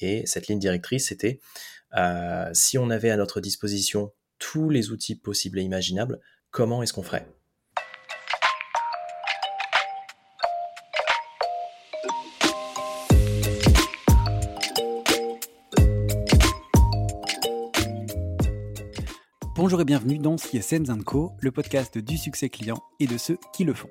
Et cette ligne directrice, c'était si on avait à notre disposition tous les outils possibles et imaginables, comment est-ce qu'on ferait? Bonjour et bienvenue dans CSM Co, le podcast du succès client et de ceux qui le font.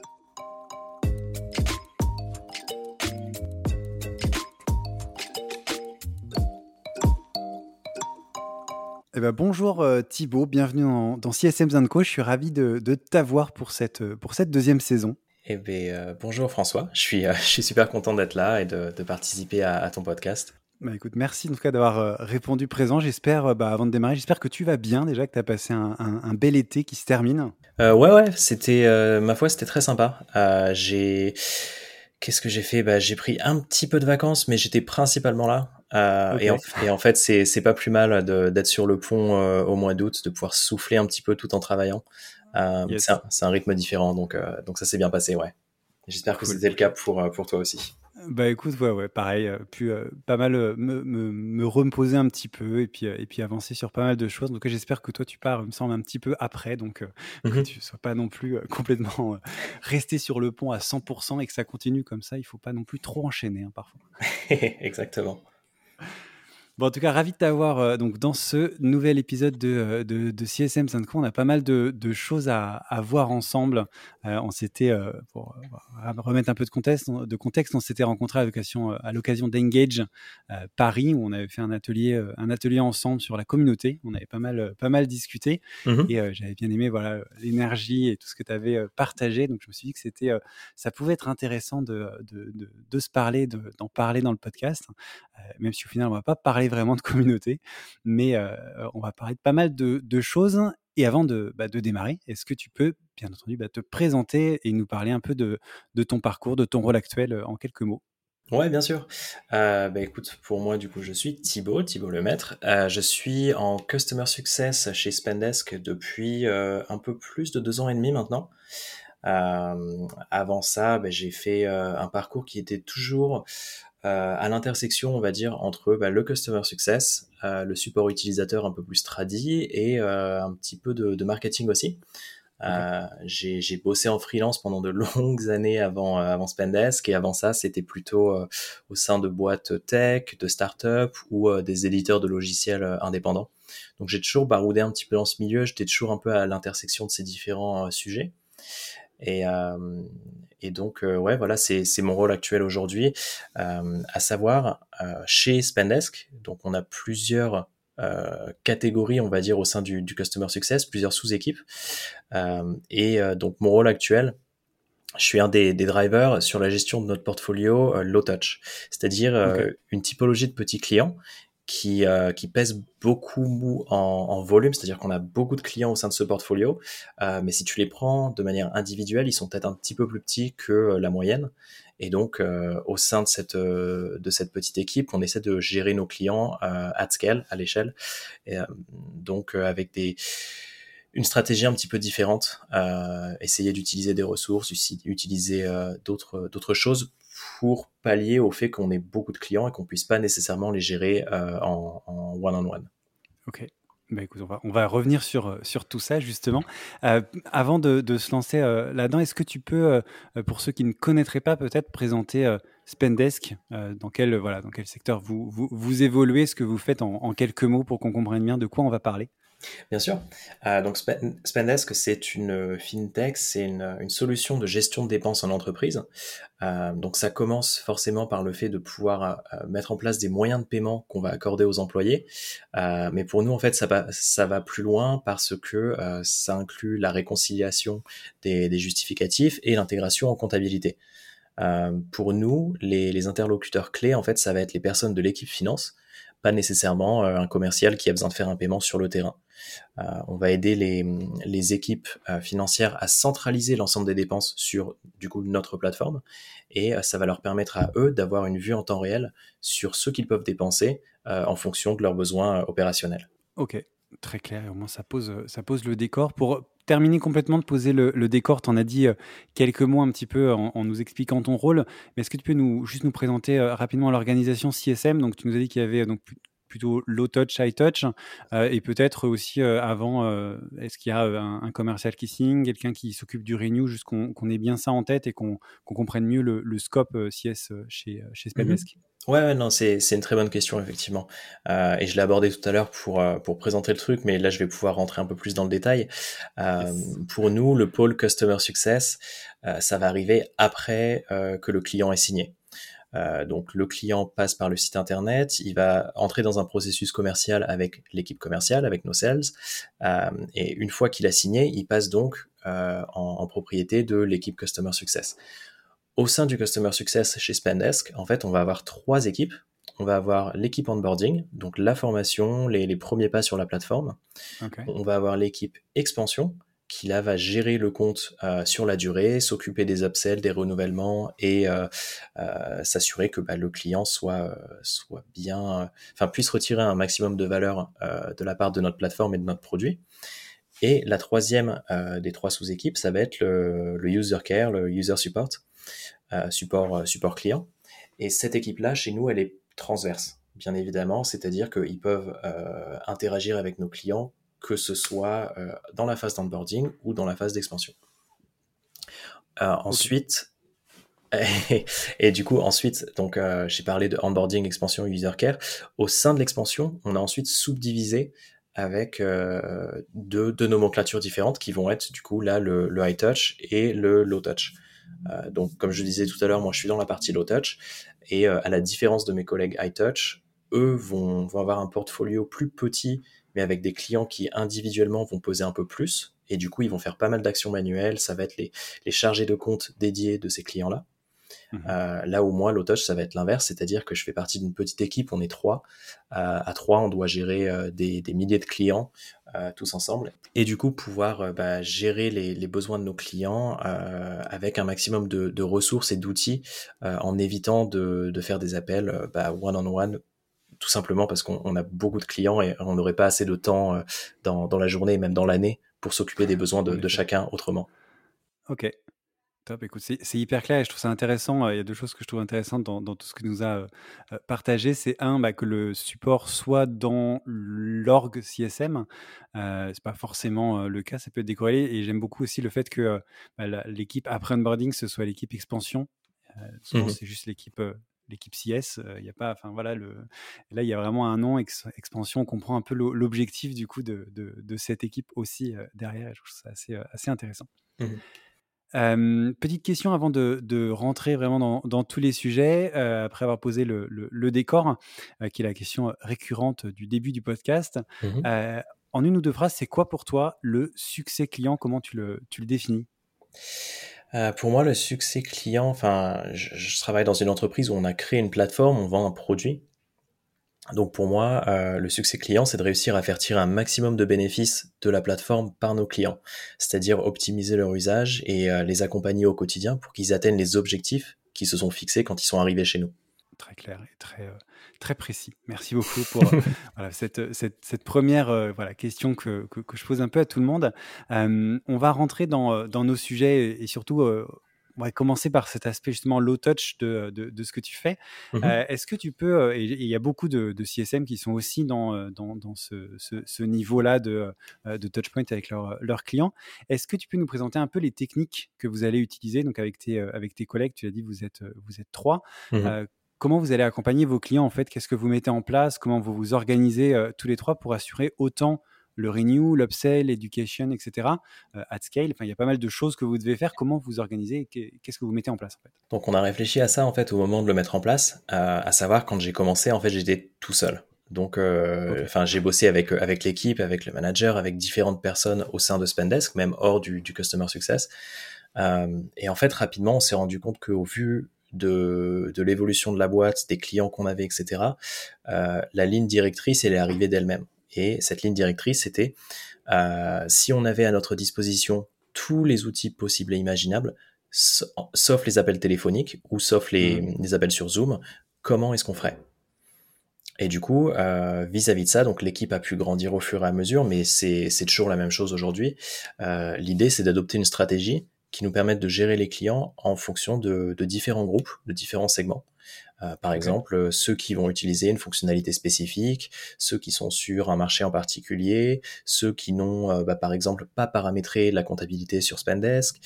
Eh ben, bonjour euh, Thibaut, bienvenue dans, CSM Co. Je suis ravi de, t'avoir pour cette, pour cette deuxième saison. Eh ben, euh, bonjour François, je suis, euh, je suis super content d'être là et de, participer à, ton podcast. Bah, écoute, merci en tout cas d'avoir répondu présent. J'espère, bah, avant de démarrer, j'espère que tu vas bien déjà, que tu as passé un, bel été qui se termine. ouais, ouais, c'était, ma foi, c'était très sympa. j'ai. Qu'est-ce que j'ai fait? Bah, J'ai pris un petit peu de vacances, mais j'étais principalement là. Euh, et, en, fait, c'est pas plus mal d'être sur le pont euh, au mois d'août, de pouvoir souffler un petit peu tout en travaillant. Euh, c'est un, rythme différent, donc, donc ça s'est bien passé, ouais. J'espère que c'était le cas pour, pour toi aussi. Bah écoute, ouais, ouais pareil, puis pas mal me, me, reposer un petit peu et puis, et puis avancer sur pas mal de choses. Donc j'espère que toi tu pars, me semble, un petit peu après, donc que mmh tu ne sois pas non plus complètement resté sur le pont à 100% et que ça continue comme ça. Il faut pas non plus trop enchaîner hein, parfois. Exactement. Bon, en tout cas, ravi de t'avoir euh, donc dans ce nouvel épisode de, euh, de, de CSM. On a pas mal de, de choses à, à, voir ensemble. Euh, on s'était, pour remettre un peu de contexte, de contexte on s'était rencontré à l'occasion, d'Engage Paris, où on avait fait un atelier, un atelier ensemble sur la communauté. On avait pas mal, pas mal discuté mmh et j'avais bien aimé voilà l'énergie et tout ce que tu avais partagé. Donc je me suis dit que c'était, ça pouvait être intéressant de, de, de se parler, d'en parler dans le podcast, même si au final on va pas parler vraiment de communauté, mais on va parler de pas mal de, choses. Et avant de, bah, de démarrer, est-ce que tu peux, bien entendu, bah, te présenter et nous parler un peu de, ton parcours, de ton rôle actuel en quelques mots? Ouais, bien sûr. bah, écoute, pour moi, du coup, je suis Thibaut, Thibaut Lemaître. Euh, je suis en Customer Success chez Spendesk depuis un peu plus de deux ans et demi maintenant. avant ça, j'ai fait un parcours qui était toujours euh, à l'intersection, on va dire, entre bah, le customer success, euh, le support utilisateur un peu plus tradi et euh, un petit peu de, de marketing aussi. Euh, j'ai bossé en freelance pendant de longues années avant, avant Spendesk et avant ça, c'était plutôt au sein de boîtes tech, de start-up ou des éditeurs de logiciels indépendants. Donc j'ai toujours baroudé un petit peu dans ce milieu, j'étais toujours un peu à l'intersection de ces différents sujets. Et, euh, et donc, euh, ouais, voilà, c'est mon rôle actuel aujourd'hui, euh, à savoir chez Spendesk. Donc, on a plusieurs catégories, on va dire, au sein du, du Customer Success, plusieurs sous-équipes. et donc, mon rôle actuel, je suis un des, des, drivers sur la gestion de notre portfolio low touch, c'est-à-dire une typologie de petits clients qui, euh, qui pèse beaucoup en, volume, c'est-à-dire qu'on a beaucoup de clients au sein de ce portfolio, euh, mais si tu les prends de manière individuelle, ils sont peut-être un petit peu plus petits que euh, la moyenne. Et donc, euh, au sein de cette, de cette petite équipe, on essaie de gérer nos clients at scale, à l'échelle, donc avec des une stratégie un petit peu différente, essayer d'utiliser des ressources, utiliser d'autres d'autres choses pour pallier au fait qu'on ait beaucoup de clients et qu'on puisse pas nécessairement les gérer euh, en, one-on-one. Ok. Bah on va, revenir sur, euh, sur tout ça justement. Euh, avant de, de, se lancer là-dedans, est-ce que tu peux, pour ceux qui ne connaîtraient pas, peut-être présenter Spendesk, dans, quel, voilà, dans quel secteur vous, vous, vous, évoluez, ce que vous faites en, en quelques mots pour qu'on comprenne bien de quoi on va parler? Bien sûr. Euh, donc Spendesk, c'est une fintech, c'est une, solution de gestion de dépenses en entreprise. Euh, donc ça commence forcément par le fait de pouvoir euh, mettre en place des moyens de paiement qu'on va accorder aux employés. mais pour nous, en fait, ça va, plus loin parce que ça inclut la réconciliation des, des justificatifs et l'intégration en comptabilité. pour nous, les, les interlocuteurs clés, en fait, ça va être les personnes de l'équipe finance pas nécessairement un commercial qui a besoin de faire un paiement sur le terrain. Euh, on va aider les, équipes euh, financières à centraliser l'ensemble des dépenses sur du coup notre plateforme et euh, ça va leur permettre à eux d'avoir une vue en temps réel sur ce qu'ils peuvent dépenser en fonction de leurs besoins opérationnels. Ok, très clair. Au moins, ça pose, ça pose le décor. Pour terminer complètement de poser le, décor, tu en as dit quelques mots un petit peu en, nous expliquant ton rôle. Mais est-ce que tu peux nous, juste nous présenter rapidement l'organisation CSM Donc, tu nous as dit qu'il y avait donc plutôt low touch, high touch, euh, et peut-être aussi euh, avant, euh, est-ce qu'il y a un, commercial qui signe, quelqu'un qui s'occupe du renew, juste qu'on ait bien ça en tête et qu'on comprenne mieux le, scope CS chez, chez. Ouais, non, c'est une très bonne question, effectivement. et je l'ai abordé tout à l'heure pour, pour présenter le truc, mais là, je vais pouvoir rentrer un peu plus dans le détail. Pour nous, le pôle Customer Success, ça va arriver après que le client est signé. Euh, donc le client passe par le site internet, il va entrer dans un processus commercial avec l'équipe commerciale, avec nos sales, euh, et une fois qu'il a signé, il passe donc euh, en, propriété de l'équipe Customer Success. Au sein du Customer Success chez Spendesk, en fait, on va avoir trois équipes. On va avoir l'équipe onboarding, donc la formation, les, premiers pas sur la plateforme. On va avoir l'équipe expansion, qui là va gérer le compte euh, sur la durée, s'occuper des upsells, des renouvellements et euh, euh, s'assurer que bah, le client soit soit bien, enfin puisse retirer un maximum de valeur de la part de notre plateforme et de notre produit. Et la troisième des trois sous-équipes, ça va être le, le, user care, le user support, support support client. Et cette équipe-là, chez nous, elle est transverse, bien évidemment, c'est-à-dire qu'ils peuvent interagir avec nos clients que ce soit euh, dans la phase d'onboarding ou dans la phase d'expansion. Euh, ensuite, et, du coup, ensuite, donc euh, j'ai parlé de onboarding, expansion, user care. Au sein de l'expansion, on a ensuite subdivisé avec deux, deux, nomenclatures différentes qui vont être du coup là le, le high touch et le low touch. Donc, comme je disais tout à l'heure, moi je suis dans la partie low touch et à la différence de mes collègues high touch, eux vont, vont avoir un portfolio plus petit mais avec des clients qui individuellement vont poser un peu plus. Et du coup, ils vont faire pas mal d'actions manuelles. Ça va être les, les chargés de compte dédiés de ces clients-là. Mhm. Euh, là où moi, l'autoche, ça va être l'inverse, c'est-à-dire que je fais partie d'une petite équipe, on est trois. Euh, à trois, on doit gérer euh, des, des, milliers de clients tous ensemble. Et du coup, pouvoir bah, gérer les, les, besoins de nos clients avec un maximum de, de ressources et d'outils en évitant de, de, faire des appels bah, one-on-one tout simplement parce qu'on a beaucoup de clients et on n'aurait pas assez de temps dans, dans, la journée et même dans l'année pour s'occuper des besoins de, chacun autrement. Ok, Top, écoute, c'est hyper clair et je trouve ça intéressant. Il y a deux choses que je trouve intéressantes dans, tout ce que nous a euh, partagé. C'est un, bah, que le support soit dans l'org CSM. Euh, c'est pas forcément euh, le cas, ça peut être décorrélé. Et j'aime beaucoup aussi le fait que bah, l'équipe après onboarding, ce soit l'équipe expansion. souvent, mmh c'est juste l'équipe l'équipe CS. Il y a pas, enfin voilà, le, là il y a vraiment un nom expansion. On comprend un peu l'objectif du coup de, de, cette équipe aussi derrière. je trouve ça assez, assez intéressant. Petite question avant de, de rentrer vraiment dans, dans, tous les sujets, après avoir posé le, le, décor, qui est la question récurrente du début du podcast. Mmh en une ou deux phrases, c'est quoi pour toi le succès client? Comment tu le, tu le définis? Euh, pour moi, le succès client, enfin, je, travaille dans une entreprise où on a créé une plateforme, on vend un produit. Donc pour moi, euh, le succès client, c'est de réussir à faire tirer un maximum de bénéfices de la plateforme par nos clients, c'est-à-dire optimiser leur usage et euh, les accompagner au quotidien pour qu'ils atteignent les objectifs qui se sont fixés quand ils sont arrivés chez nous. Très clair et très, très précis. Merci beaucoup pour euh, cette, cette, première euh, voilà, question que, que, je pose un peu à tout le monde. Euh, on va rentrer dans, dans, nos sujets et, surtout on va commencer par cet aspect justement low touch de, de, ce que tu fais. Mmh est-ce que tu peux, et il y a beaucoup de, de, CSM qui sont aussi dans, dans, dans ce, ce, niveau-là de, de touchpoint avec leurs leur clients, est-ce que tu peux nous présenter un peu les techniques que vous allez utiliser? Donc avec tes, avec tes collègues Tu as dit vous êtes, vous êtes trois. Mmh comment vous allez accompagner vos clients en fait? Qu'est-ce que vous mettez en place? Comment vous vous organisez euh, tous les trois pour assurer autant le renew, l'upsell, l'education, etc. at scale. Enfin, il y a pas mal de choses que vous devez faire. Comment vous organisez Qu'est-ce que vous mettez en place en fait? Donc, on a réfléchi à ça en fait au moment de le mettre en place, à savoir quand j'ai commencé, en fait, j'étais tout seul. Donc, euh, j'ai bossé avec avec l'équipe, avec le manager, avec différentes personnes au sein de Spendesk, même hors du, du customer success. Euh, et en fait, rapidement, on s'est rendu compte qu'au vu de, de l'évolution de la boîte, des clients qu'on avait, etc., euh, la ligne directrice, elle est arrivée d'elle-même. Et cette ligne directrice, c'était euh, si on avait à notre disposition tous les outils possibles et imaginables, sauf les appels téléphoniques ou sauf les, mmh. les appels sur Zoom, comment est-ce qu'on ferait? Et du coup, euh, vis-à-vis de ça, donc l'équipe a pu grandir au fur et à mesure, mais c'est toujours la même chose aujourd'hui. Euh, l'idée, c'est d'adopter une stratégie qui nous permette de gérer les clients en fonction de, différents groupes, de différents segments. Euh, par exemple, ceux qui vont utiliser une fonctionnalité spécifique, ceux qui sont sur un marché en particulier, ceux qui n'ont, bah, par exemple, pas paramétré la comptabilité sur Spendesk,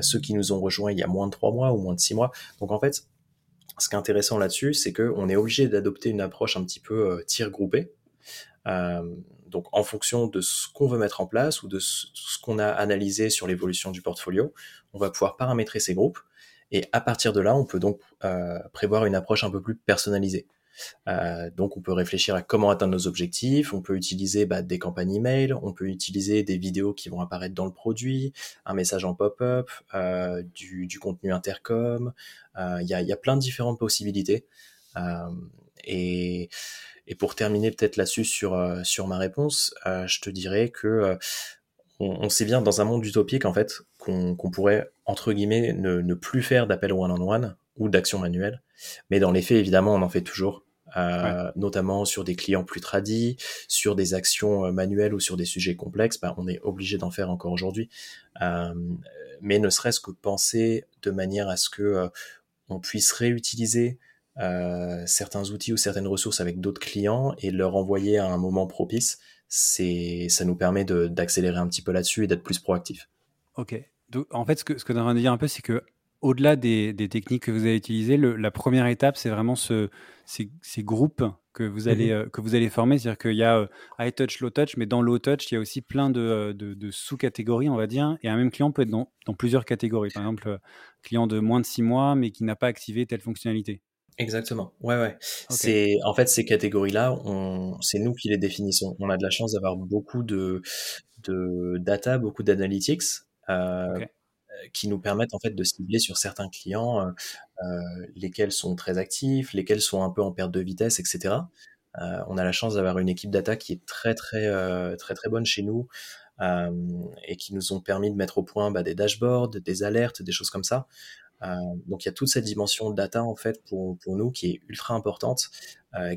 ceux qui nous ont rejoints il y a moins de trois mois ou moins de six mois. Donc en fait, ce qui est intéressant là-dessus, c'est qu'on est obligé d'adopter une approche un petit peu euh, tir groupé. Euh, donc en fonction de ce qu'on veut mettre en place ou de ce, qu'on a analysé sur l'évolution du portfolio, on va pouvoir paramétrer ces groupes et à partir de là, on peut donc euh, prévoir une approche un peu plus personnalisée. Euh, donc on peut réfléchir à comment atteindre nos objectifs, on peut utiliser bah, des campagnes email, on peut utiliser des vidéos qui vont apparaître dans le produit, un message en pop-up, euh, du, du, contenu intercom, euh, il y, a, y, a, plein de différentes possibilités. Et, et, pour terminer peut-être là-dessus sur, sur ma réponse, je te dirais que on, sait bien dans un monde utopique en fait qu'on pourrait entre guillemets ne, ne plus faire d'appel one-on-one ou d'action manuelle, mais dans les faits évidemment on en fait toujours euh, notamment sur des clients plus tradis, sur des actions euh, manuelles ou sur des sujets complexes, bah, on est obligé d'en faire encore aujourd'hui. Euh, mais ne serait-ce que penser de manière à ce que on puisse réutiliser certains outils ou certaines ressources avec d'autres clients et leur envoyer à un moment propice, c'est ça nous permet d'accélérer un petit peu là-dessus et d'être plus proactif. Ok. Donc, en fait, ce que, ce que tu de dire un peu, c'est que au-delà des, techniques que vous avez utilisées, la première étape, c'est vraiment ce, ces, groupes que vous allez, mmh euh, que vous allez former. C'est-à-dire qu'il y a euh, high touch, low touch, mais dans low touch, il y a aussi plein de, euh, sous-catégories, on va dire. Et un même client peut être dans, plusieurs catégories. Par exemple, client de moins de six mois, mais qui n'a pas activé telle fonctionnalité. Exactement. Ouais, ouais. C'est en fait ces catégories-là, c'est nous qui les définissons. On a de la chance d'avoir beaucoup de, de data, beaucoup d'analytics. Euh, qui nous permettent en fait de cibler sur certains clients, euh, euh, lesquels sont très actifs, lesquels sont un peu en perte de vitesse, etc. on a la chance d'avoir une équipe data qui est très très très très bonne chez nous et qui nous ont permis de mettre au point bah, des dashboards, des alertes, des choses comme ça. Donc il y a toute cette dimension data en fait pour, pour nous qui est ultra importante,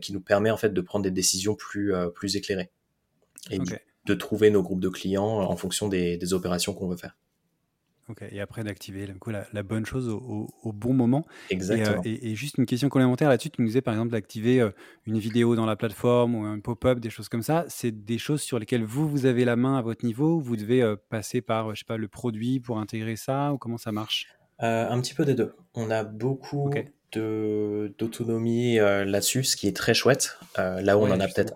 qui nous permet en fait de prendre des décisions plus plus éclairées et de trouver nos groupes de clients en fonction des, des opérations qu'on veut faire. Ok, et après d'activer la, la, bonne chose au, bon moment. Exactement. Et, juste une question complémentaire là-dessus, tu nous disais par exemple d'activer euh, une vidéo dans la plateforme ou un pop-up, des choses comme ça. C'est des choses sur lesquelles vous, vous avez la main à votre niveau Vous devez euh, passer par, je sais pas, le produit pour intégrer ça ou comment ça marche? Euh, Un petit peu des deux. On a beaucoup d'autonomie euh, là-dessus, ce qui est très chouette. Euh, là où on en a peut-être,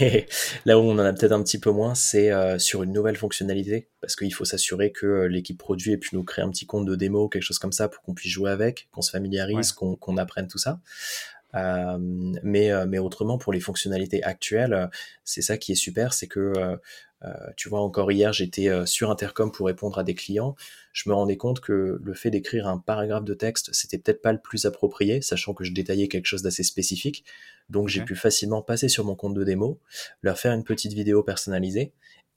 là où on en a peut-être un petit peu moins, c'est sur une nouvelle fonctionnalité, parce qu'il faut s'assurer que l'équipe produit ait pu nous créer un petit compte de démo, quelque chose comme ça, pour qu'on puisse jouer avec, qu'on se familiarise, qu'on apprenne tout ça. Mais, mais autrement, pour les fonctionnalités actuelles, c'est ça qui est super, c'est que euh, tu vois, encore hier, j'étais euh, sur Intercom pour répondre à des clients. Je me rendais compte que le fait d'écrire un paragraphe de texte, c'était peut-être pas le plus approprié, sachant que je détaillais quelque chose d'assez spécifique. Donc, j'ai pu facilement passer sur mon compte de démo, leur faire une petite vidéo personnalisée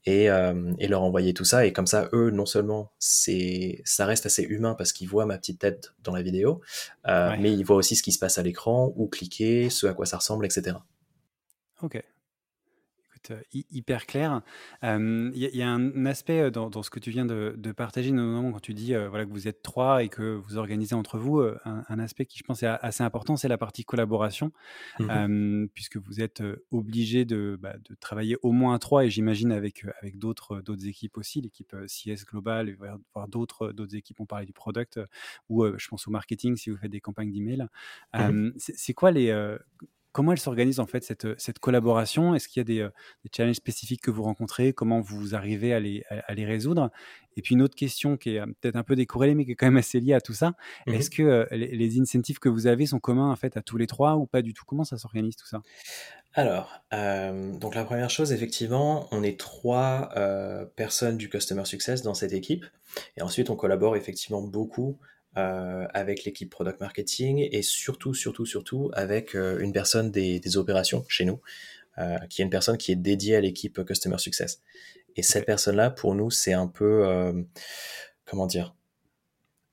et, euh, et, leur envoyer tout ça. Et comme ça, eux, non seulement c'est, ça reste assez humain parce qu'ils voient ma petite tête dans la vidéo, euh, mais ils voient aussi ce qui se passe à l'écran, où cliquer, ce à quoi ça ressemble, etc. Ok, euh, hyper clair. Il y, a un aspect dans, ce que tu viens de, partager, notamment quand tu dis voilà, que vous êtes trois et que vous organisez entre vous, un, aspect qui je pense est assez important, c'est la partie collaboration, mmh puisque vous êtes obligé de, bah, de, travailler au moins à trois et j'imagine avec, avec d'autres équipes aussi, l'équipe CS Global, voire d'autres équipes, on parlait du product, ou je pense au marketing si vous faites des campagnes d'email. Mmh c'est quoi les comment elle s'organise en fait cette, cette collaboration? Est-ce qu'il y a des, des, challenges spécifiques que vous rencontrez? Comment vous arrivez à les, à, les résoudre? Et puis une autre question qui est peut-être un peu décorrélée mais qui est quand même assez liée à tout ça. Mmh Est-ce que les, les, incentives que vous avez sont communs en fait à tous les trois ou pas du tout? Comment ça s'organise tout ça? Alors, donc la première chose, effectivement, on est trois personnes du Customer Success dans cette équipe. Et ensuite, on collabore effectivement beaucoup euh, avec l'équipe product marketing et surtout, surtout, surtout avec euh, une personne des, des, opérations chez nous, euh, qui est une personne qui est dédiée à l'équipe Customer Success. Et cette personne-là, pour nous, c'est un peu, euh, comment dire,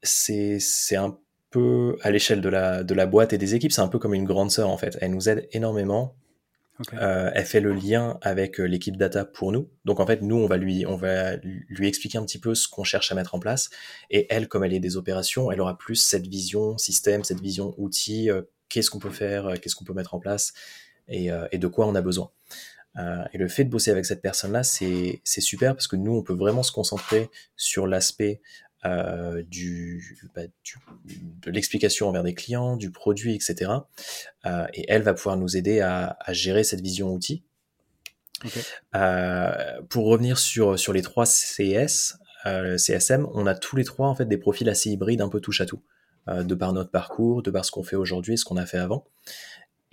c'est un peu à l'échelle de la, de la boîte et des équipes, c'est un peu comme une grande sœur en fait. Elle nous aide énormément euh, elle fait le lien avec euh, l'équipe data pour nous. Donc en fait, nous, on va lui, on va lui expliquer un petit peu ce qu'on cherche à mettre en place. Et elle, comme elle est des opérations, elle aura plus cette vision système, cette vision outil. Euh, qu'est-ce qu'on peut faire, qu'est-ce qu'on peut mettre en place et, et, de quoi on a besoin. et le fait de bosser avec cette personne-là, c'est super parce que nous, on peut vraiment se concentrer sur l'aspect euh, du, bah, du, de l'explication envers des clients, du produit, etc. Euh, et elle va pouvoir nous aider à, à gérer cette vision outil. Okay. Euh, pour revenir sur, sur les trois CS, euh, CSM, on a tous les trois en fait des profils assez hybrides, un peu touche à tout, euh, de par notre parcours, de par ce qu'on fait aujourd'hui, ce qu'on a fait avant.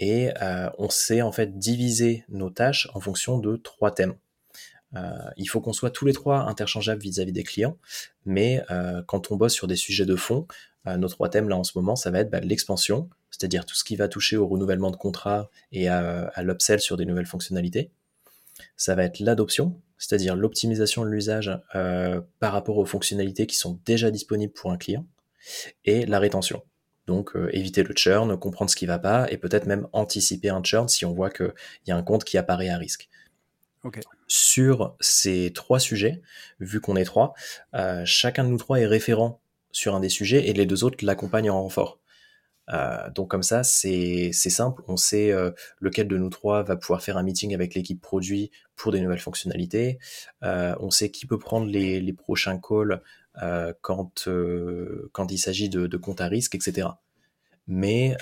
Et on sait en fait diviser nos tâches en fonction de trois thèmes. Euh, il faut qu'on soit tous les trois interchangeables vis-à-vis des clients, mais euh, quand on bosse sur des sujets de fond, euh, nos trois thèmes là en ce moment, ça va être bah, l'expansion, c'est-à-dire tout ce qui va toucher au renouvellement de contrats et à, à l'upsell sur des nouvelles fonctionnalités. Ça va être l'adoption, c'est-à-dire l'optimisation de l'usage par rapport aux fonctionnalités qui sont déjà disponibles pour un client, et la rétention. Donc éviter le churn, comprendre ce qui va pas, et peut-être même anticiper un churn si on voit qu'il y a un compte qui apparaît à risque. Sur ces trois sujets, vu qu'on est trois, euh, chacun de nous trois est référent sur un des sujets et les deux autres l'accompagnent en renfort. Euh, donc comme ça, c'est simple, on sait euh, lequel de nous trois va pouvoir faire un meeting avec l'équipe produit pour des nouvelles fonctionnalités, on sait qui peut prendre les, prochains calls quand, quand il s'agit de, de comptes à risque, etc. Mais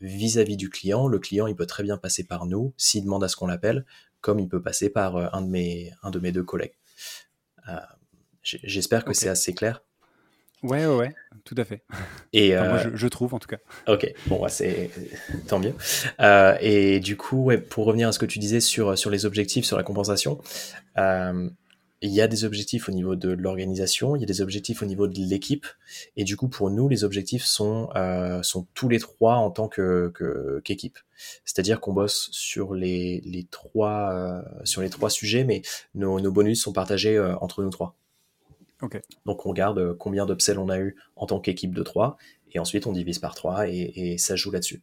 vis-à-vis -vis du client, le client, il peut très bien passer par nous s'il demande à ce qu'on l'appelle comme il peut passer par euh, un de mes, un de mes deux collègues. Euh, j'espère que c'est assez clair. Ouais, ouais, ouais, tout à fait. Et moi, euh, je, trouve en tout cas. Ok, bon, c'est tant mieux. et du coup, ouais, pour revenir à ce que tu disais sur sur les objectifs, sur la compensation, il y a des objectifs au niveau de l'organisation, il y a des objectifs au niveau de l'équipe, et du coup pour nous les objectifs sont euh, sont tous les trois en tant que qu'équipe. C'est-à-dire qu'on bosse sur les, les trois euh, sur les trois sujets, mais nos, nos bonus sont partagés euh, entre nous trois. Okay. Donc on regarde combien d'upsells on a eu en tant qu'équipe de trois, et ensuite on divise par trois et, et ça joue là-dessus.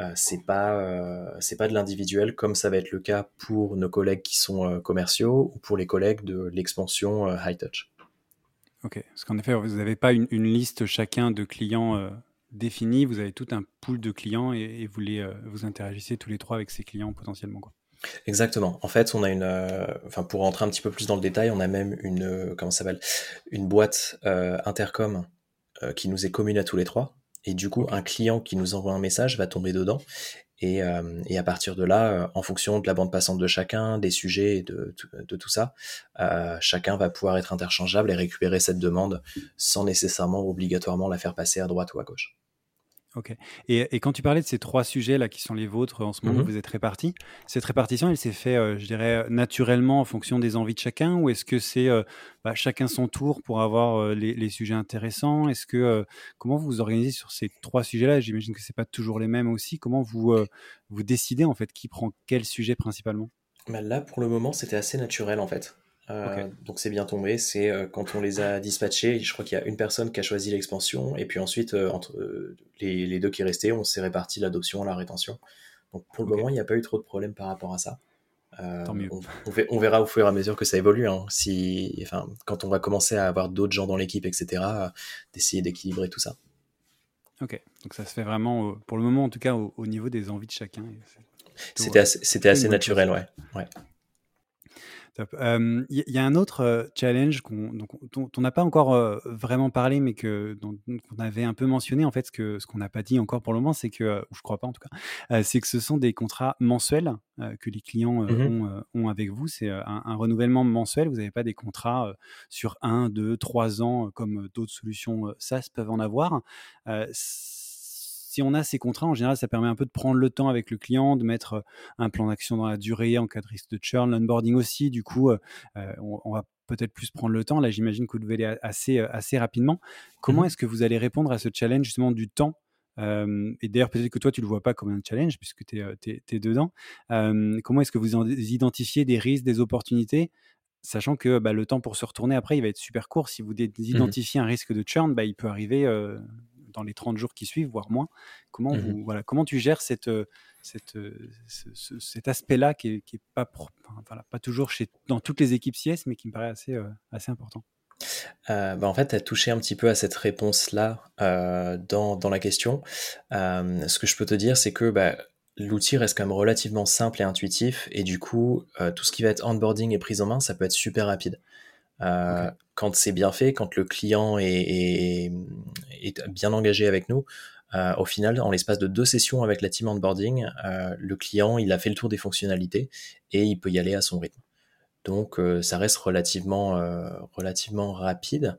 Euh, c'est pas euh, c'est pas de l'individuel comme ça va être le cas pour nos collègues qui sont euh, commerciaux ou pour les collègues de l'expansion high touch. Ok, parce qu'en effet, vous n'avez pas une, liste chacun de clients définis, vous avez tout un pool de clients et, vous les vous interagissez tous les trois avec ces clients potentiellement quoi. Exactement. En fait, on a une, enfin pour rentrer un petit peu plus dans le détail, on a même une, comment s'appelle, une boîte intercom qui nous est commune à tous les trois. Et du coup, un client qui nous envoie un message va tomber dedans. Et, euh, à partir de là, euh, en fonction de la bande passante de chacun, des sujets et de, de, tout ça, euh, chacun va pouvoir être interchangeable et récupérer cette demande sans nécessairement obligatoirement la faire passer à droite ou à gauche. Ok. Et, quand tu parlais de ces trois sujets-là qui sont les vôtres en ce moment, mmh vous êtes répartis, cette répartition, elle s'est faite, euh, je dirais, naturellement en fonction des envies de chacun ou est-ce que c'est euh, bah, chacun son tour pour avoir euh, les, sujets intéressants? Est-ce que comment vous vous organisez sur ces trois sujets-là? J'imagine que c'est pas toujours les mêmes aussi. Comment vous vous décidez en fait qui prend quel sujet principalement? Bah Là, pour le moment, c'était assez naturel en fait. Euh, donc c'est bien tombé. C'est euh, quand on les a dispatchés, je crois qu'il y a une personne qui a choisi l'expansion, et puis ensuite euh, entre les, les, deux qui restaient, on s'est réparti l'adoption, la rétention. Donc pour le moment, il n'y a pas eu trop de problèmes par rapport à ça. Tant mieux. On, verra au fur et à mesure que ça évolue. Hein. si, enfin, quand on va commencer à avoir d'autres gens dans l'équipe, etc., d'essayer d'équilibrer tout ça. Ok, donc ça se fait vraiment, pour le moment en tout cas, au, niveau des envies de chacun. C'était assez, assez naturel, ouais. ouais. Il y, a un autre challenge qu'on, dont on n'a pas encore vraiment parlé, mais que, qu'on avait un peu mentionné. En fait, ce, que, ce qu'on n'a pas dit encore pour le moment, c'est que, ou je crois pas en tout cas, c'est que ce sont des contrats mensuels que les clients mmh ont, avec vous. C'est un, renouvellement mensuel. Vous n'avez pas des contrats sur un, deux, trois ans comme d'autres solutions SaaS peuvent en avoir si on a ces contrats, en général, ça permet un peu de prendre le temps avec le client, de mettre euh, un plan d'action dans la durée en cas de risque de churn, l'onboarding aussi. Du coup, euh, euh, on, va peut-être plus prendre le temps. Là, j'imagine que vous devez aller assez, assez rapidement. Comment mmh est-ce que vous allez répondre à ce challenge justement du temps et d'ailleurs, peut-être que toi, tu ne le vois pas comme un challenge puisque tu es, dedans. comment est-ce que vous identifiez des risques, des opportunités sachant que bah, le temps pour se retourner après, il va être super court. Si vous mmh identifiez un risque de churn, bah, il peut arriver dans les 30 jours qui suivent, voire moins. Comment, mmh voilà, comment tu gères cette, cette, cet aspect-là qui n'est est pas, voilà, pas toujours chez, dans toutes les équipes CS, mais qui me paraît assez, assez important bah en fait, tu as touché un petit peu à cette réponse-là dans, dans, la question. ce que je peux te dire, c'est que bah, l'outil reste quand même relativement simple et intuitif, et du coup, tout ce qui va être onboarding et prise en main, ça peut être super rapide. Euh, quand c'est bien fait, quand le client est, bien engagé avec nous, euh, au final, en l'espace de deux sessions avec la team onboarding, euh, le client il a fait le tour des fonctionnalités et il peut y aller à son rythme. Donc ça reste relativement, relativement rapide.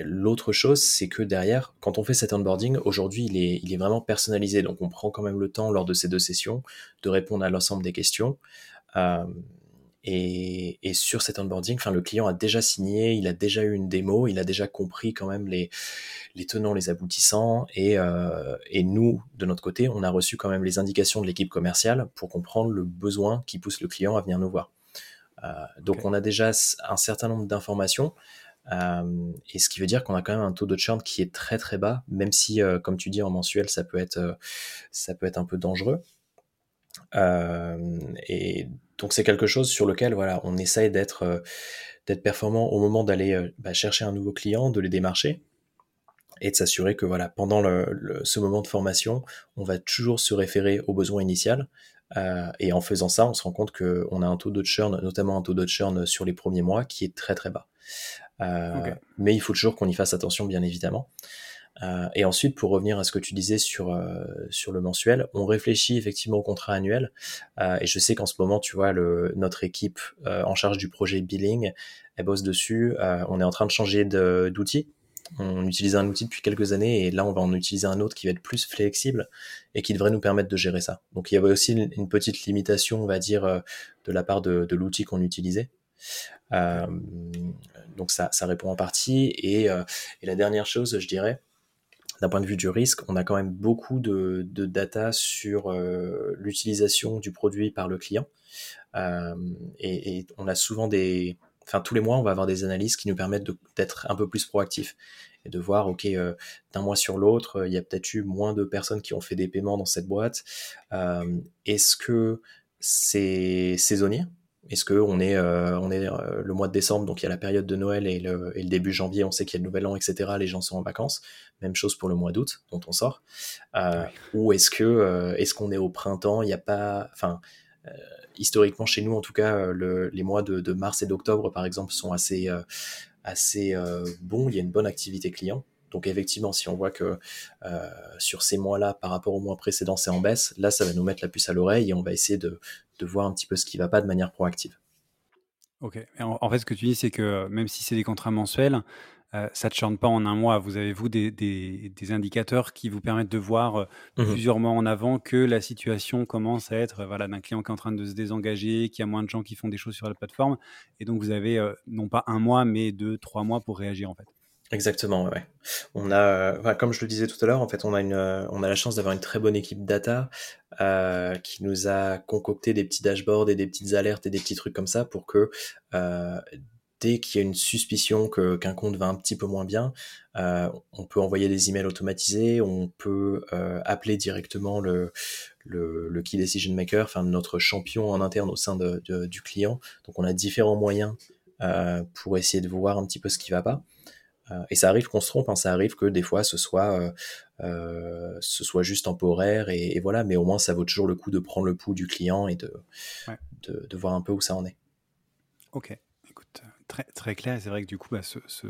L'autre chose, c'est que derrière, quand on fait cet onboarding, aujourd'hui, il est, il est vraiment personnalisé. Donc on prend quand même le temps lors de ces deux sessions de répondre à l'ensemble des questions. Et, sur cet onboarding, enfin, le client a déjà signé, il a déjà eu une démo, il a déjà compris quand même les, les tenants, les aboutissants. Et, euh, et nous, de notre côté, on a reçu quand même les indications de l'équipe commerciale pour comprendre le besoin qui pousse le client à venir nous voir. Euh, donc on a déjà un certain nombre d'informations. Euh, et ce qui veut dire qu'on a quand même un taux de churn qui est très très bas, même si, comme tu dis, en mensuel, ça peut être, ça peut être un peu dangereux. Euh, et donc c'est quelque chose sur lequel voilà, on essaye d'être euh, d'être performant au moment d'aller euh, bah, chercher un nouveau client, de les démarcher et de s'assurer que voilà pendant le, ce moment de formation, on va toujours se référer au besoin initial. Euh, et en faisant ça, on se rend compte qu'on a un taux de churn, notamment un taux de churn sur les premiers mois, qui est très très bas. Euh, Mais il faut toujours qu'on y fasse attention, bien évidemment. Euh, et ensuite, pour revenir à ce que tu disais sur, euh, sur le mensuel, on réfléchit effectivement au contrat annuel. Euh, et je sais qu'en ce moment, tu vois, le, notre équipe en charge du projet billing, elle bosse dessus. on est en train de changer d'outil. On utilise un outil depuis quelques années et là, on va en utiliser un autre qui va être plus flexible et qui devrait nous permettre de gérer ça. Donc, il y avait aussi une, petite limitation, on va dire, de la part de, de l'outil qu'on utilisait. donc ça, ça répond en partie. Et, et la dernière chose, je dirais, point de vue du risque, on a quand même beaucoup de, data sur euh, l'utilisation du produit par le client. Euh, et, on a souvent des... Enfin, tous les mois, on va avoir des analyses qui nous permettent d'être un peu plus proactifs et de voir, OK, euh, d'un mois sur l'autre, il y a peut-être eu moins de personnes qui ont fait des paiements dans cette boîte. Est-ce que c'est saisonnier? Est-ce que on est, euh, on est euh, le mois de décembre, donc il y a la période de Noël et le, début janvier, on sait qu'il y a le nouvel an, etc. Les gens sont en vacances. Même chose pour le mois d'août, dont on sort. Euh, ou est-ce que, est-ce qu'on est au printemps? Il n'y a pas, enfin, historiquement chez nous, en tout cas, les mois de, mars et d'octobre, par exemple, sont assez, assez bons. Il y a une bonne activité client. Donc effectivement, si on voit que sur ces mois-là, par rapport au mois précédent, c'est en baisse, là, ça va nous mettre la puce à l'oreille et on va essayer de, de voir un petit peu ce qui ne va pas de manière proactive. Ok. En, fait, ce que tu dis, c'est que même si c'est des contrats mensuels, euh, ça ne te chante pas en un mois. Vous avez, vous, des, des, indicateurs qui vous permettent de voir euh, mmh plusieurs mois en avant que la situation commence à être voilà, d'un client qui est en train de se désengager, qui a moins de gens qui font des choses sur la plateforme. Et donc, vous avez euh, non pas un mois, mais deux, trois mois pour réagir, en fait. Exactement, ouais. On a, enfin, comme je le disais tout à l'heure, en fait, on a une, on a la chance d'avoir une très bonne équipe data euh, qui nous a concocté des petits dashboards et des petites alertes et des petits trucs comme ça pour que euh, dès qu'il y a une suspicion que qu'un compte va un petit peu moins bien, euh, on peut envoyer des emails automatisés, on peut euh, appeler directement le, le, le, key decision maker, enfin notre champion en interne au sein de, du client. Donc on a différents moyens euh, pour essayer de voir un petit peu ce qui va pas. Euh, et ça arrive qu'on se trompe, hein, ça arrive que des fois ce soit, euh, euh, ce soit juste temporaire et, voilà, mais au moins ça vaut toujours le coup de prendre le pouls du client et de, de, voir un peu où ça en est. Ok, écoute, très, très clair. C'est vrai que du coup, bah, ce, ce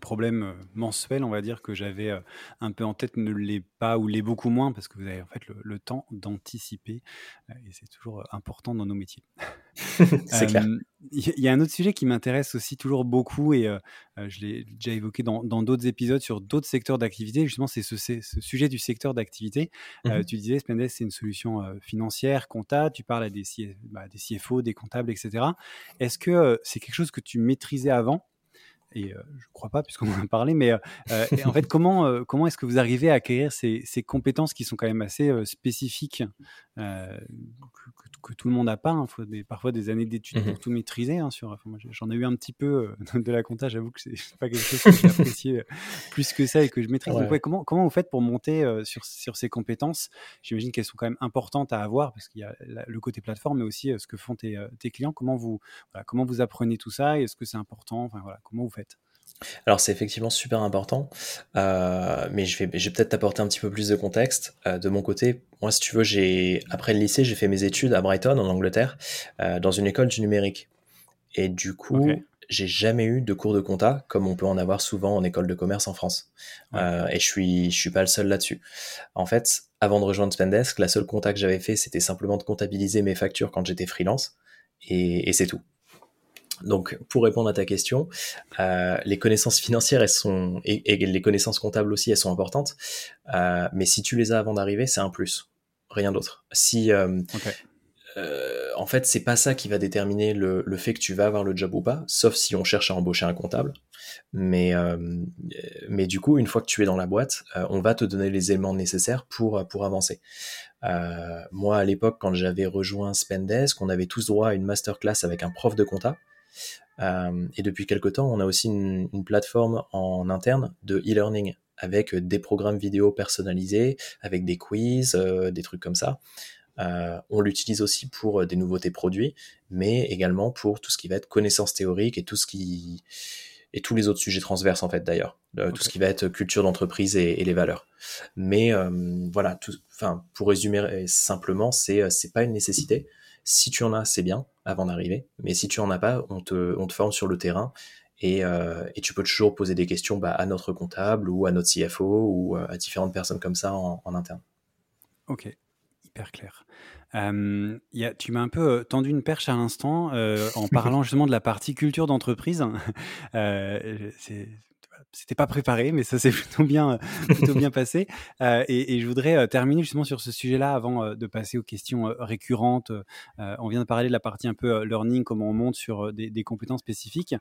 problème euh, mensuel, on va dire, que j'avais euh, un peu en tête ne l'est pas ou l'est beaucoup moins parce que vous avez en fait le, temps d'anticiper euh, et c'est toujours important dans nos métiers. c'est clair. Il y, a un autre sujet qui m'intéresse aussi toujours beaucoup et je l'ai déjà évoqué dans d'autres épisodes sur d'autres secteurs d'activité. Justement, c'est ce, ce, sujet du secteur d'activité. Mmh tu disais, Spendes, c'est une solution financière, comptable. Tu parles à des, bah, des CFO, des comptables, etc. Est-ce que c'est quelque chose que tu maîtrisais avant? Et je ne crois pas puisqu'on en a parlé, mais en fait, comment, comment est-ce que vous arrivez à acquérir ces, ces, compétences qui sont quand même assez spécifiques que, tout le monde n'a pas. Il hein. faut des, parfois des années d'études mmh pour tout maîtriser. Hein, sur, enfin, j'en ai eu un petit peu de la compta, j'avoue que c'est pas quelque chose que j'apprécie plus que ça et que je maîtrise. Donc, comment, comment vous faites pour monter sur, sur ces compétences? J'imagine qu'elles sont quand même importantes à avoir parce qu'il y a le côté plateforme, mais aussi ce que font tes, tes clients. Comment vous, voilà, comment vous apprenez tout ça? Est-ce que c'est important? Enfin, voilà, Comment vous faites? Alors c'est effectivement super important, euh, mais je vais, peut-être t'apporter un petit peu plus de contexte. Euh, de mon côté, moi si tu veux, j'ai après le lycée, j'ai fait mes études à Brighton en Angleterre, euh, dans une école du numérique. Et du coup, j'ai jamais eu de cours de compta comme on peut en avoir souvent en école de commerce en France. et je suis, je suis pas le seul là-dessus. En fait, avant de rejoindre Spendesk, la seule compta que j'avais fait, c'était simplement de comptabiliser mes factures quand j'étais freelance, et c'est tout. Donc, pour répondre à ta question, euh, les connaissances financières, elles sont et, les connaissances comptables aussi, elles sont importantes. Euh, mais si tu les as avant d'arriver, c'est un plus, rien d'autre. Si euh, en fait, c'est pas ça qui va déterminer le, fait que tu vas avoir le job ou pas, sauf si on cherche à embaucher un comptable. Mais, mais du coup, une fois que tu es dans la boîte, on va te donner les éléments nécessaires pour, pour avancer. moi, à l'époque, quand j'avais rejoint Spendesk, on avait tous droit à une masterclass avec un prof de compta. Euh, et depuis quelque temps, on a aussi une, plateforme en interne de e-learning avec des programmes vidéo personnalisés, avec des quiz, euh, des trucs comme ça. Euh, on l'utilise aussi pour des nouveautés produits, mais également pour tout ce qui va être connaissances théoriques et tout ce qui et tous les autres sujets transverses en fait d'ailleurs, tout ce qui va être culture d'entreprise et, et, les valeurs. Mais voilà, enfin pour résumer simplement, c'est c'est pas une nécessité. Si tu en as, c'est bien avant d'arriver. Mais si tu en as pas, on te, on te forme sur le terrain et, euh, et, tu peux toujours poser des questions bah, à notre comptable ou à notre CFO ou euh, à différentes personnes comme ça en, en interne. Ok, hyper clair. Euh, y a, tu m'as un peu tendu une perche à l'instant en parlant justement de la partie culture d'entreprise. c'est c'était pas préparé, mais ça s'est plutôt bien, plutôt bien passé. Euh, et, et, je voudrais euh, terminer justement sur ce sujet-là avant euh, de passer aux questions euh, récurrentes. on vient de parler de la partie un peu learning, comment on monte sur des, des compétences spécifiques.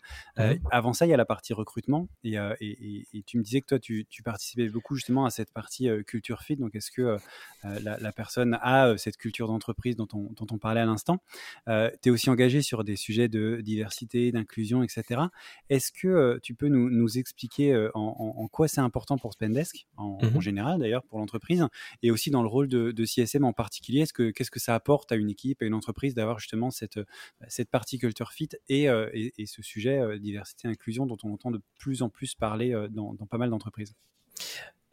Avant ça, il y a la partie recrutement. Et, et, et, tu me disais que toi, tu, tu, participais beaucoup justement à cette partie culture fit. Donc, est-ce que la, la, personne a cette culture d'entreprise dont on, dont on parlait à l'instant? Tu es aussi engagé sur des sujets de diversité, d'inclusion, etc. Est-ce que tu peux nous, nous expliquer euh, en, quoi c'est important pour Spendesk, en, mmh général d'ailleurs pour l'entreprise, et aussi dans le rôle de, CSM en particulier. Est-ce que, qu'est-ce que ça apporte à une équipe, à une entreprise d'avoir justement cette, euh, cette partie culture fit et, euh, et, ce sujet diversité et inclusion dont on entend de plus en plus parler dans, dans pas mal d'entreprises?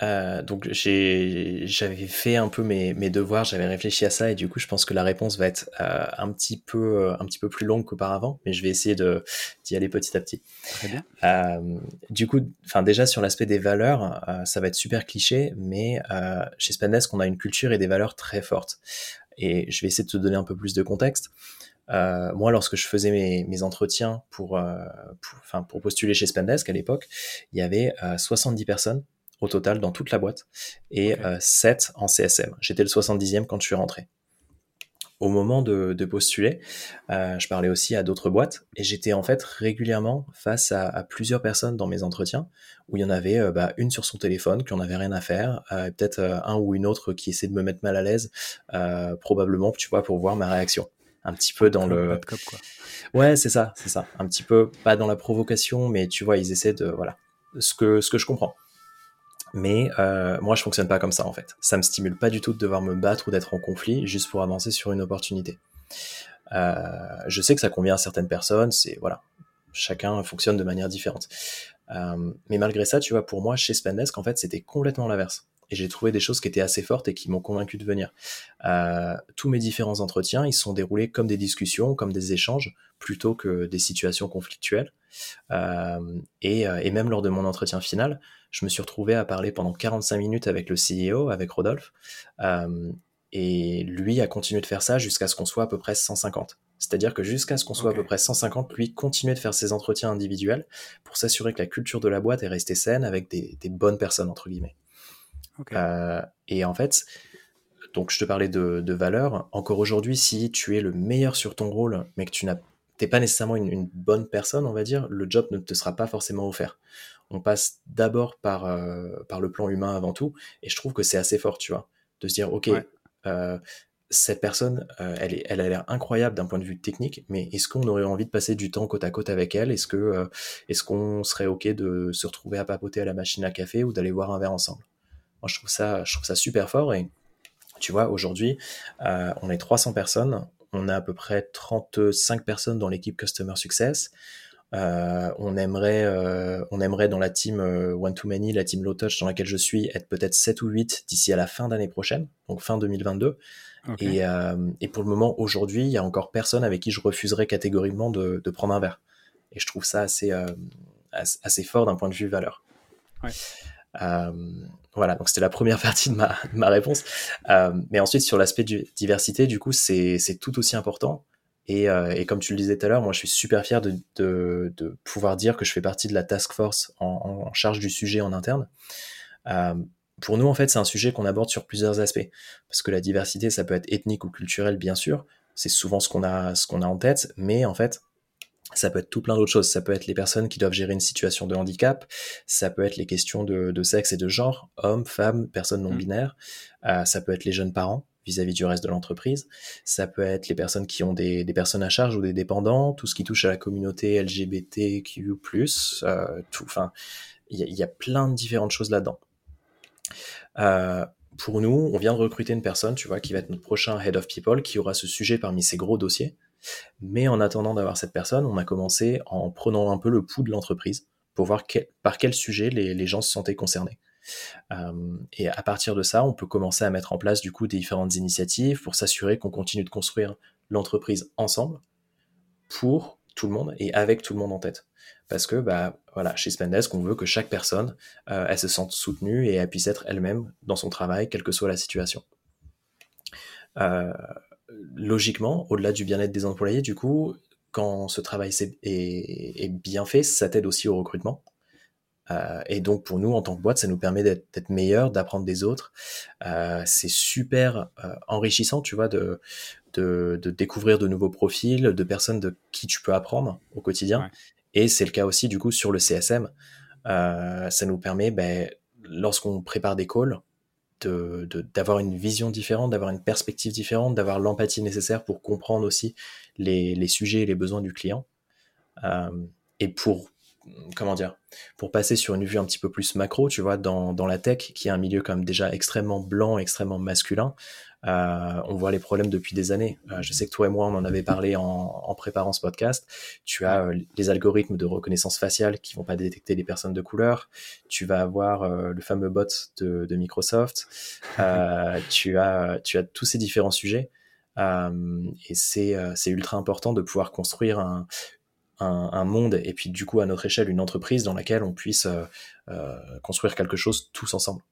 Euh, donc j'avais fait un peu mes, mes devoirs, j'avais réfléchi à ça et du coup je pense que la réponse va être euh, un petit peu euh, un petit peu plus longue qu'auparavant, mais je vais essayer d'y aller petit à petit. Très bien. Euh, du coup, enfin déjà sur l'aspect des valeurs, ça va être super cliché, mais chez Spendesk on a une culture et des valeurs très fortes. Et je vais essayer de te donner un peu plus de contexte. moi, lorsque je faisais mes, mes entretiens pour, pour, pour postuler chez Spendesk à l'époque, il y avait 70 personnes au total dans toute la boîte et 7 euh, en CSM. J'étais le 70e quand je suis rentré. Au moment de, postuler, euh, je parlais aussi à d'autres boîtes et j'étais en fait régulièrement face à, plusieurs personnes dans mes entretiens où il y en avait euh, bah, une sur son téléphone qui en avait rien à faire, peut-être un ou une autre qui essaie de me mettre mal à l'aise, probablement tu vois pour voir ma réaction. Un petit peu dans le ouais c'est ça c'est ça. Un petit peu pas dans la provocation mais tu vois ils essaient de voilà ce que ce que je comprends mais euh, moi, je fonctionne pas comme ça en fait. Ça me stimule pas du tout de devoir me battre ou d'être en conflit juste pour avancer sur une opportunité. Euh, je sais que ça convient à certaines personnes. C'est voilà, chacun fonctionne de manière différente. Euh, mais malgré ça, tu vois, pour moi, chez Spendesk, en fait, c'était complètement l'inverse. et j'ai trouvé des choses qui étaient assez fortes et qui m'ont convaincu de venir. Tous mes différents entretiens, ils sont déroulés comme des discussions, comme des échanges, plutôt que des situations conflictuelles. Et, même lors de mon entretien final, je me suis retrouvé à parler pendant 45 minutes avec le CEO, avec Rodolphe, et lui a continué de faire ça jusqu'à ce qu'on soit à peu près 150. C'est-à-dire que jusqu'à ce qu'on soit à peu près 150, lui continuait de faire ses entretiens individuels pour s'assurer que la culture de la boîte est restée saine avec des, bonnes personnes, entre guillemets. Euh, et en fait, donc je te parlais de, de valeur. Encore aujourd'hui, si tu es le meilleur sur ton rôle, mais que tu n'as pas nécessairement une, bonne personne, on va dire, le job ne te sera pas forcément offert. On passe d'abord par, euh, par le plan humain avant tout, et je trouve que c'est assez fort, tu vois, de se dire, ok, euh, cette personne, euh, elle, est, elle a l'air incroyable d'un point de vue technique, mais est-ce qu'on aurait envie de passer du temps côte à côte avec elle? Est-ce que est-ce qu'on serait ok de se retrouver à papoter à la machine à café ou d'aller boire un verre ensemble? Moi, je trouve ça, je trouve ça super fort. Et tu vois, aujourd'hui, on est 300 personnes, on a à peu près 35 personnes dans l'équipe Customer Success. Euh, on aimerait, euh, on aimerait dans la team euh, One to Many, la team Low Touch dans laquelle je suis, être peut-être 7 ou 8 d'ici à la fin d'année prochaine, donc fin 2022. Et, et, pour le moment, aujourd'hui, il y a encore personne avec qui je refuserais catégoriquement de, de prendre un verre. Et je trouve ça assez, assez fort d'un point de vue valeur. Ouais. voilà, donc c'était la première partie de ma, de ma réponse. mais ensuite, sur l'aspect diversité, du coup, c'est tout aussi important. Euh, et, comme tu le disais tout à l'heure, moi je suis super fier de, de, pouvoir dire que je fais partie de la task force en, charge du sujet en interne. Euh, pour nous, en fait, c'est un sujet qu'on aborde sur plusieurs aspects. Parce que la diversité, ça peut être ethnique ou culturelle, bien sûr. C'est souvent ce qu'on a, ce qu'on a en tête. Mais en fait, ça peut être tout plein d'autres choses. Ça peut être les personnes qui doivent gérer une situation de handicap. Ça peut être les questions de, sexe et de genre, hommes, femmes, personnes non mmh. binaires. Euh, ça peut être les jeunes parents vis-à-vis du reste de l'entreprise. Ça peut être les personnes qui ont des, personnes à charge ou des dépendants, tout ce qui touche à la communauté LGBTQ+, euh, tout, enfin, il y, a plein de différentes choses là-dedans. Euh, pour nous, on vient de recruter une personne, tu vois, qui va être notre prochain Head of People, qui aura ce sujet parmi ses gros dossiers. Mais en attendant d'avoir cette personne, on a commencé en prenant un peu le pouls de l'entreprise pour voir par quel sujet les gens se sentaient concernés. Euh, et à partir de ça, on peut commencer à mettre en place du coup des différentes initiatives pour s'assurer qu'on continue de construire l'entreprise ensemble pour tout le monde et avec tout le monde en tête. Parce que bah voilà, chez Spendesk, on veut que chaque personne euh, elle se sente soutenue et elle puisse être elle-même dans son travail, quelle que soit la situation. Euh, logiquement, au-delà du bien-être des employés, du coup, quand ce travail est bien fait, ça t'aide aussi au recrutement. Euh, et donc pour nous, en tant que boîte, ça nous permet d'être meilleurs, d'apprendre des autres. Euh, c'est super euh, enrichissant, tu vois, de, de, de, découvrir de nouveaux profils, de personnes de qui tu peux apprendre au quotidien. Et c'est le cas aussi du coup sur le CSM. ça nous permet, ben, lorsqu'on prépare des calls, d'avoir de, une vision différente, d'avoir une perspective différente, d'avoir l'empathie nécessaire pour comprendre aussi les, les, sujets et les besoins du client. et pour comment dire, pour passer sur une vue un petit peu plus macro, tu vois, dans, dans la tech, qui est un milieu comme déjà extrêmement blanc, extrêmement masculin, euh, on voit les problèmes depuis des années. Euh, je sais que toi et moi, on en avait parlé en, en préparant ce podcast. Tu as euh, les algorithmes de reconnaissance faciale qui vont pas détecter les personnes de couleur. Tu vas avoir le fameux bot de, de Microsoft. tu as, tu as tous ces différents sujets. et c'est ultra important de pouvoir construire un, un, monde et puis du coup à notre échelle une entreprise dans laquelle on puisse euh, euh, construire quelque chose tous ensemble.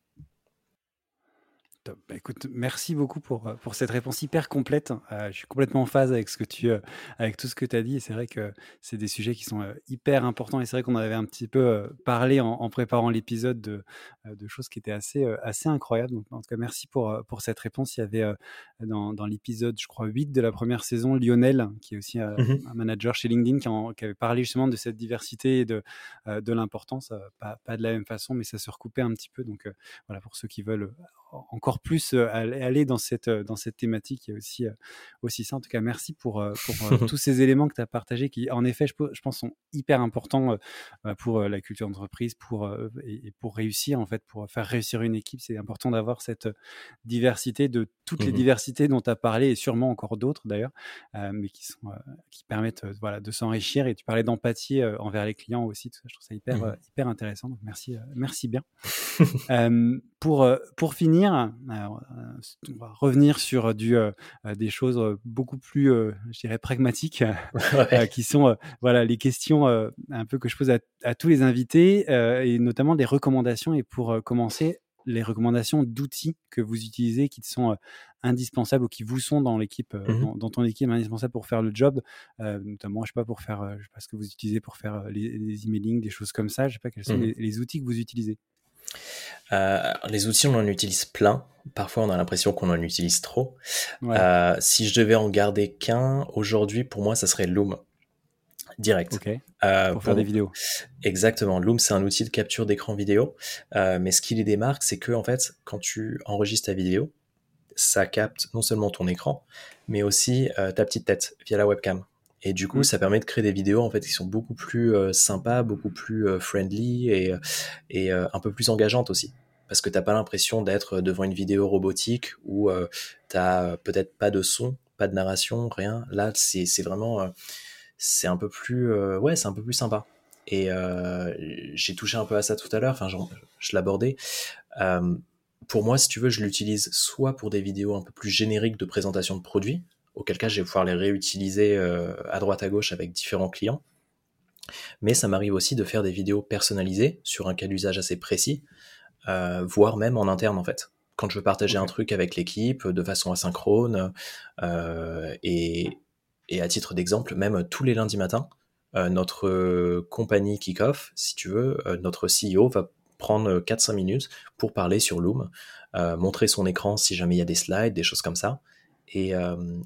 Bah, écoute, merci beaucoup pour, euh, pour cette réponse hyper complète. je suis complètement en phase avec, ce que tu, avec tout ce que tu as dit. Et c'est vrai que c'est des sujets qui sont hyper importants. Et c'est vrai qu'on avait un petit peu parlé en, préparant l'épisode de, de choses qui étaient assez, assez incroyables. Donc, en tout cas, merci pour, pour cette réponse. Il y avait dans, dans l'épisode, je crois, 8 de la première saison, Lionel, qui est aussi mmh un manager chez LinkedIn, qui, qui, avait parlé justement de cette diversité et de, de l'importance. Pas, pas, de la même façon, mais ça se recoupait un petit peu. Donc, voilà, pour ceux qui veulent encore plus plus aller dans cette, dans cette thématique. Il y a aussi, aussi ça. En tout cas, merci pour, pour tous ces éléments que tu as partagés qui, en effet, je, je, pense, sont hyper importants pour la culture d'entreprise pour, et, pour réussir, en fait, pour faire réussir une équipe. C'est important d'avoir cette diversité de toutes les mmh diversités dont tu as parlé et sûrement encore d'autres d'ailleurs, mais qui, sont, qui permettent voilà, de s'enrichir. Et tu parlais d'empathie envers les clients aussi. Tout ça, je trouve ça hyper, mmh hyper intéressant. Donc, merci, merci bien. pour, pour finir, on va revenir sur du, des choses beaucoup plus, je dirais, pragmatiques, qui sont voilà, les questions un peu que je pose à, à tous les invités, et notamment des recommandations. Et pour commencer, les recommandations d'outils que vous utilisez qui sont indispensables ou qui vous sont dans l'équipe, mmh dans, ton équipe indispensables pour faire le job, notamment, je sais pas, pour faire, je sais pas ce que vous utilisez pour faire les, les emailing, des choses comme ça. Je sais pas quels sont mmh les, outils que vous utilisez. Les outils, on en utilise plein. Parfois, on a l'impression qu'on en utilise trop. si je devais en garder qu'un, aujourd'hui, pour moi, ça serait Loom direct. Euh, pour, faire des vidéos. Exactement. Loom, c'est un outil de capture d'écran vidéo. Euh, mais ce qui les démarque, c'est que en fait, quand tu enregistres ta vidéo, ça capte non seulement ton écran, mais aussi euh, ta petite tête via la webcam. Et du coup, mm. ça permet de créer des vidéos en fait qui sont beaucoup plus sympas, beaucoup plus friendly et, et un peu plus engageantes aussi. Parce que t'as pas l'impression d'être devant une vidéo robotique où t'as peut-être pas de son, pas de narration, rien. Là, c'est vraiment c'est un peu plus euh, ouais c'est un peu plus sympa et euh, j'ai touché un peu à ça tout à l'heure enfin je l'abordais euh, pour moi si tu veux je l'utilise soit pour des vidéos un peu plus génériques de présentation de produits auquel cas je vais pouvoir les réutiliser à droite à gauche avec différents clients. Mais ça m'arrive aussi de faire des vidéos personnalisées sur un cas d'usage assez précis voire même en interne en fait. Quand je veux partager un truc avec l'équipe de façon asynchrone et, et à titre d'exemple, même tous les lundis matins, euh, notre euh, compagnie Kickoff, si tu veux, euh, notre CEO va prendre 4-5 minutes pour parler sur Loom, montrer son écran si jamais il y a des slides, des choses comme ça. Et,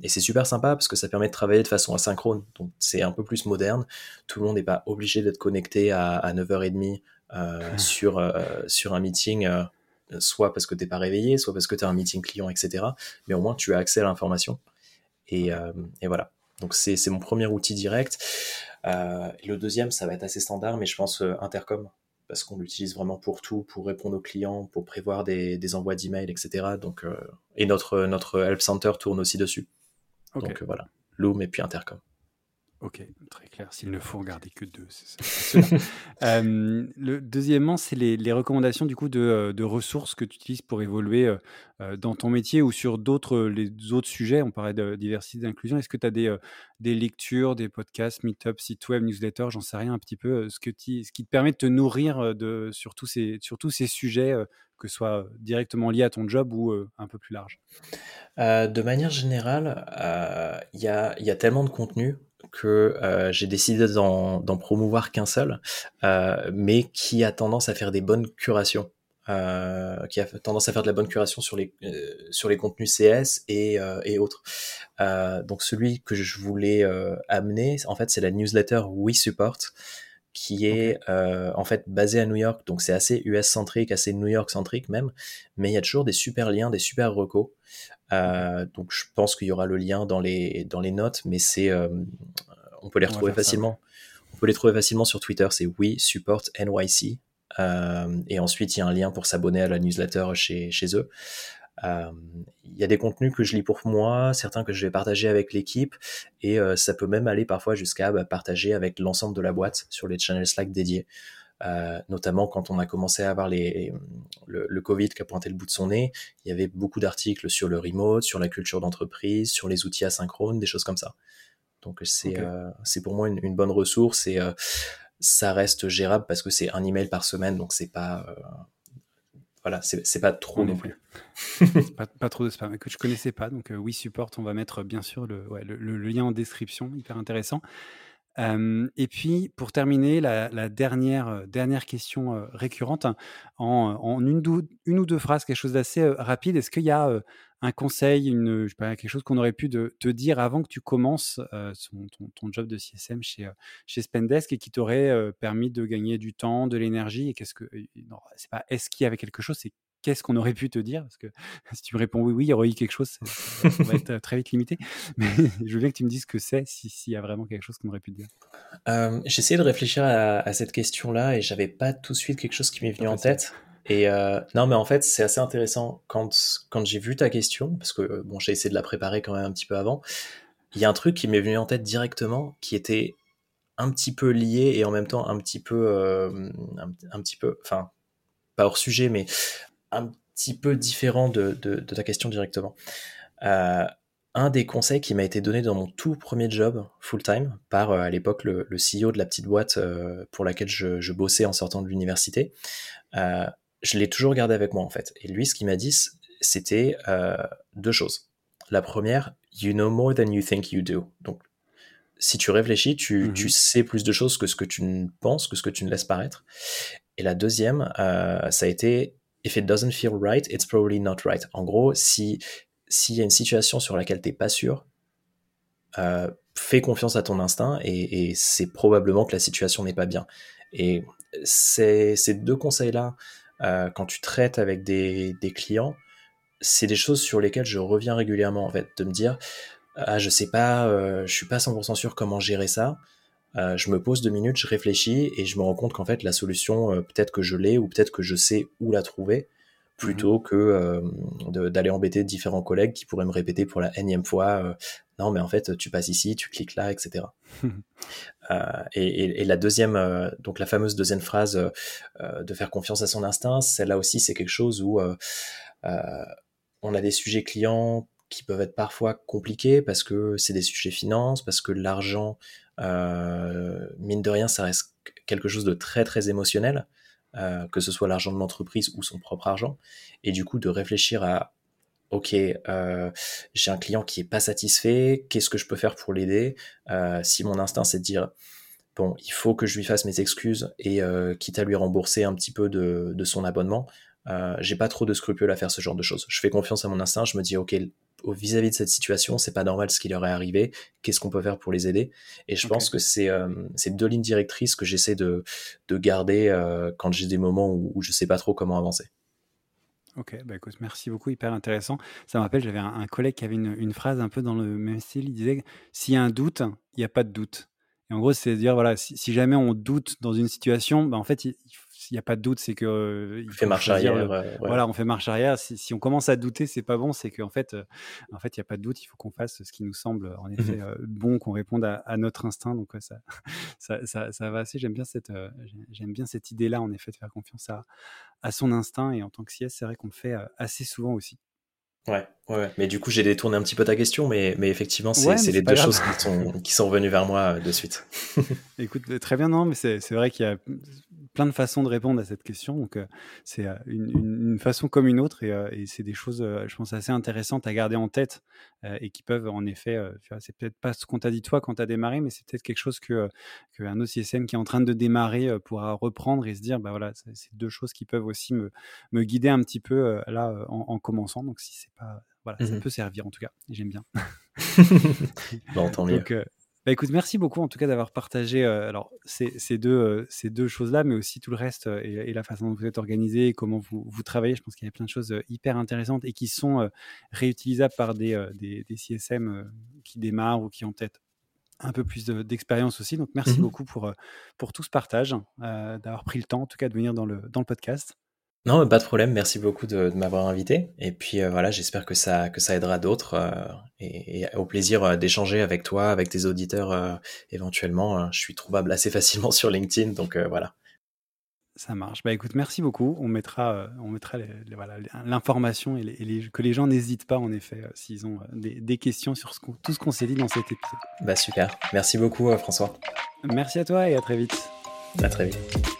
et c'est super sympa parce que ça permet de travailler de façon asynchrone. Donc c'est un peu plus moderne. Tout le monde n'est pas obligé d'être connecté à, à 9h30 euh, sur, sur un meeting, soit parce que tu n'es pas réveillé, soit parce que tu as un meeting client, etc. Mais au moins tu as accès à l'information. Et, et voilà. Donc c'est mon premier outil direct. Euh, le deuxième, ça va être assez standard, mais je pense euh, Intercom, parce qu'on l'utilise vraiment pour tout, pour répondre aux clients, pour prévoir des, des envois d'emails, etc. Donc, euh, et notre, notre Help Center tourne aussi dessus. Donc voilà, Loom et puis Intercom. Ok, très clair. S'il ne faut en garder que deux, c'est ça. euh, le deuxièmement, c'est les, les, recommandations du coup de, euh, de, ressources que tu utilises pour évoluer euh, dans ton métier ou sur d'autres les autres sujets. On parlait de diversité, d'inclusion. Est-ce que tu as des, des lectures, des podcasts, meetup, site web, newsletter, j'en sais rien un petit peu, ce, que ce qui te permet de te nourrir de, sur, tous ces, sur tous ces sujets, que ce soit directement lié à ton job ou un peu plus large? De manière générale, il y a, y, a, tellement de contenu que euh, j'ai décidé d'en promouvoir qu'un seul, euh, mais qui a tendance à faire des bonnes curations. Euh, qui a tendance à faire de la bonne curation sur les sur les contenus CS et, et autres. donc celui que je voulais amener, en fait, c'est la newsletter We Support, qui est en fait basée à New York. Donc c'est assez US centrique, assez New York centrique même, mais il y a toujours des super liens, des super recos. Euh, donc je pense qu'il y aura le lien dans les, dans les notes, mais c'est, euh, on peut les retrouver facilement. On peut les trouver facilement sur Twitter, c'est We Support NYC. Euh, et ensuite, il y a un lien pour s'abonner à la newsletter chez, chez eux. Il y a des contenus que je lis pour moi, certains que je vais partager avec l'équipe, et ça peut même aller parfois jusqu'à bah, partager avec l'ensemble de la boîte sur les channels Slack dédiés. Euh, notamment quand on a commencé à avoir les, le, Covid qui a pointé le bout de son nez, il y avait beaucoup d'articles sur le remote, sur la culture d'entreprise, sur les outils asynchrones, des choses comme ça. Donc c'est euh, c'est pour moi une, bonne ressource et euh, ça reste gérable parce que c'est un email par semaine, donc c'est pas voilà, c'est pas trop non plus. pas, pas, trop de spam que je connaissais pas, donc oui support, on va mettre bien sûr le, ouais, le, le lien en description, hyper intéressant et puis, pour terminer, la, dernière, dernière question récurrente, hein, en, une, ou deux phrases, quelque chose d'assez rapide. Est-ce qu'il y a un conseil, quelque chose qu'on aurait pu te dire avant que tu commences ton, job de CSM chez, chez Spendesk et qui t'aurait permis de gagner du temps, de l'énergie Et qu'est-ce que, c'est pas est-ce qu'il y avait quelque chose, qu'est-ce qu'on aurait pu te dire? Parce que si tu me réponds oui, oui, il y aurait eu quelque chose, ça, va être très vite limité. Mais je veux bien que tu me dises ce que c'est, s'il y a vraiment quelque chose qu'on aurait pu te dire. Euh, J'essayais de réfléchir à, cette question-là et j'avais pas tout de suite quelque chose qui m'est venu en tête. Et euh, non, mais en fait, c'est assez intéressant quand, quand j'ai vu ta question, parce que bon, j'ai essayé de la préparer quand même un petit peu avant. Il y a un truc qui m'est venu en tête directement qui était un petit peu lié et en même temps un petit peu, euh, un, petit peu, enfin, pas hors sujet, mais un petit peu différent de, ta question directement. Euh, un des conseils qui m'a été donné dans mon tout premier job full-time par euh, à l'époque le, CEO de la petite boîte euh, pour laquelle je, bossais en sortant de l'université, je l'ai toujours gardé avec moi en fait. Et lui, ce qu'il m'a dit, c'était deux choses. La première, you know more than you think you do. Donc, si tu réfléchis, tu, mm-hmm. tu sais plus de choses que ce que tu ne penses, que ce que tu ne laisses paraître. Et la deuxième, ça a été if it doesn't feel right, it's probably not right. En gros, si s'il y a une situation sur laquelle t'es pas sûr, euh, fais confiance à ton instinct et, c'est probablement que la situation n'est pas bien. Et ces, deux conseils-là, euh, quand tu traites avec des, des clients, c'est des choses sur lesquelles je reviens régulièrement en fait, de me dire ah je sais pas, euh, je suis pas 100% sûr comment gérer ça. Euh, je me pose deux minutes, je réfléchis et je me rends compte qu'en fait la solution, euh, peut-être que je l'ai ou peut-être que je sais où la trouver, plutôt mhm. que euh, d'aller embêter différents collègues qui pourraient me répéter pour la énième fois, non mais en fait tu passes ici, tu cliques là, etc. et, et, la deuxième, donc la fameuse deuxième phrase de faire confiance à son instinct, celle-là aussi c'est quelque chose où on a des sujets clients qui peuvent être parfois compliqués parce que c'est des sujets finances, parce que l'argent euh, mine de rien, ça reste quelque chose de très très émotionnel, euh, que ce soit l'argent de l'entreprise ou son propre argent. Et du coup, de réfléchir à ok, euh, j'ai un client qui est pas satisfait, qu'est-ce que je peux faire pour l'aider? Si mon instinct c'est de dire bon, il faut que je lui fasse mes excuses et quitte à lui rembourser un petit peu de, de son abonnement, j'ai pas trop de scrupules à faire ce genre de choses. Je fais confiance à mon instinct, je me dis ok, vis-à-vis de cette situation, c'est pas normal ce qui leur est arrivé, qu'est-ce qu'on peut faire pour les aider Et je pense que c'est euh, deux lignes directrices que j'essaie de, de, garder euh, quand j'ai des moments où, où je sais pas trop comment avancer. Ok, bah écoute, merci beaucoup, hyper intéressant. Ça me rappelle, j'avais un, collègue qui avait une, une, phrase un peu dans le même style, il disait s'il y a un doute, il n'y a pas de doute. Et en gros, c'est dire, voilà, si, jamais on doute dans une situation, bah en fait, il n'y a pas de doute, c'est que euh, il fait marche arrière. Voilà, on fait marche arrière. Si, on commence à douter, c'est pas bon. C'est qu'en fait, euh, en fait, il n'y a pas de doute. Il faut qu'on fasse ce qui nous semble en mmh effet euh, bon, qu'on réponde à, notre instinct. Donc ça, ça, ça, va assez. J'aime bien cette, j'aime bien cette idée-là, en effet, de faire confiance à, à son instinct. Et en tant que CS, c'est vrai qu'on le fait assez souvent aussi. Ouais, ouais, mais du coup, j'ai détourné un petit peu ta question, mais, mais effectivement, c'est les deux choses qui sont, qui sont revenues vers moi de suite. Écoute, très bien, non, mais c'est vrai qu'il y a plein de façons de répondre à cette question. Donc, euh, c'est euh, une, façon comme une autre et, euh, c'est des choses, je pense, assez intéressantes à garder en tête et qui peuvent, en effet, c'est peut-être pas ce qu'on t'a dit toi quand tu as démarré, mais c'est peut-être quelque chose que, que un OCSM qui est en train de démarrer pourra reprendre et se dire, bah voilà, c'est deux choses qui peuvent aussi me, me guider un petit peu là en, commençant. Donc, si c'est pas, voilà, ça mmh peut servir en tout cas. J'aime bien. bon, tant mieux. Bah, écoute, merci beaucoup en tout cas d'avoir partagé euh, alors ces, ces deux, euh, ces deux choses-là, mais aussi tout le reste euh, et, la façon dont vous êtes organisé, comment vous, vous travaillez. Je pense qu'il y a plein de choses hyper intéressantes et qui sont réutilisables par des, des, des, CSM qui démarrent ou qui ont peut-être un peu plus d'expérience aussi. Donc merci mmh beaucoup pour, pour tout ce partage, d'avoir pris le temps en tout cas de venir dans le, dans le podcast. Non, pas de problème. Merci beaucoup de, m'avoir invité. Et puis euh, voilà, j'espère que ça que ça aidera d'autres euh, et, au plaisir euh, d'échanger avec toi, avec tes auditeurs éventuellement. je suis trouvable assez facilement sur LinkedIn, donc voilà. Ça marche. Bah écoute, merci beaucoup. On mettra, on mettra l'information et, que les gens n'hésitent pas en effet s'ils ont des, questions sur ce tout ce qu'on s'est dit dans cet épisode. Bah super. Merci beaucoup François. Merci à toi et à très vite. À très vite.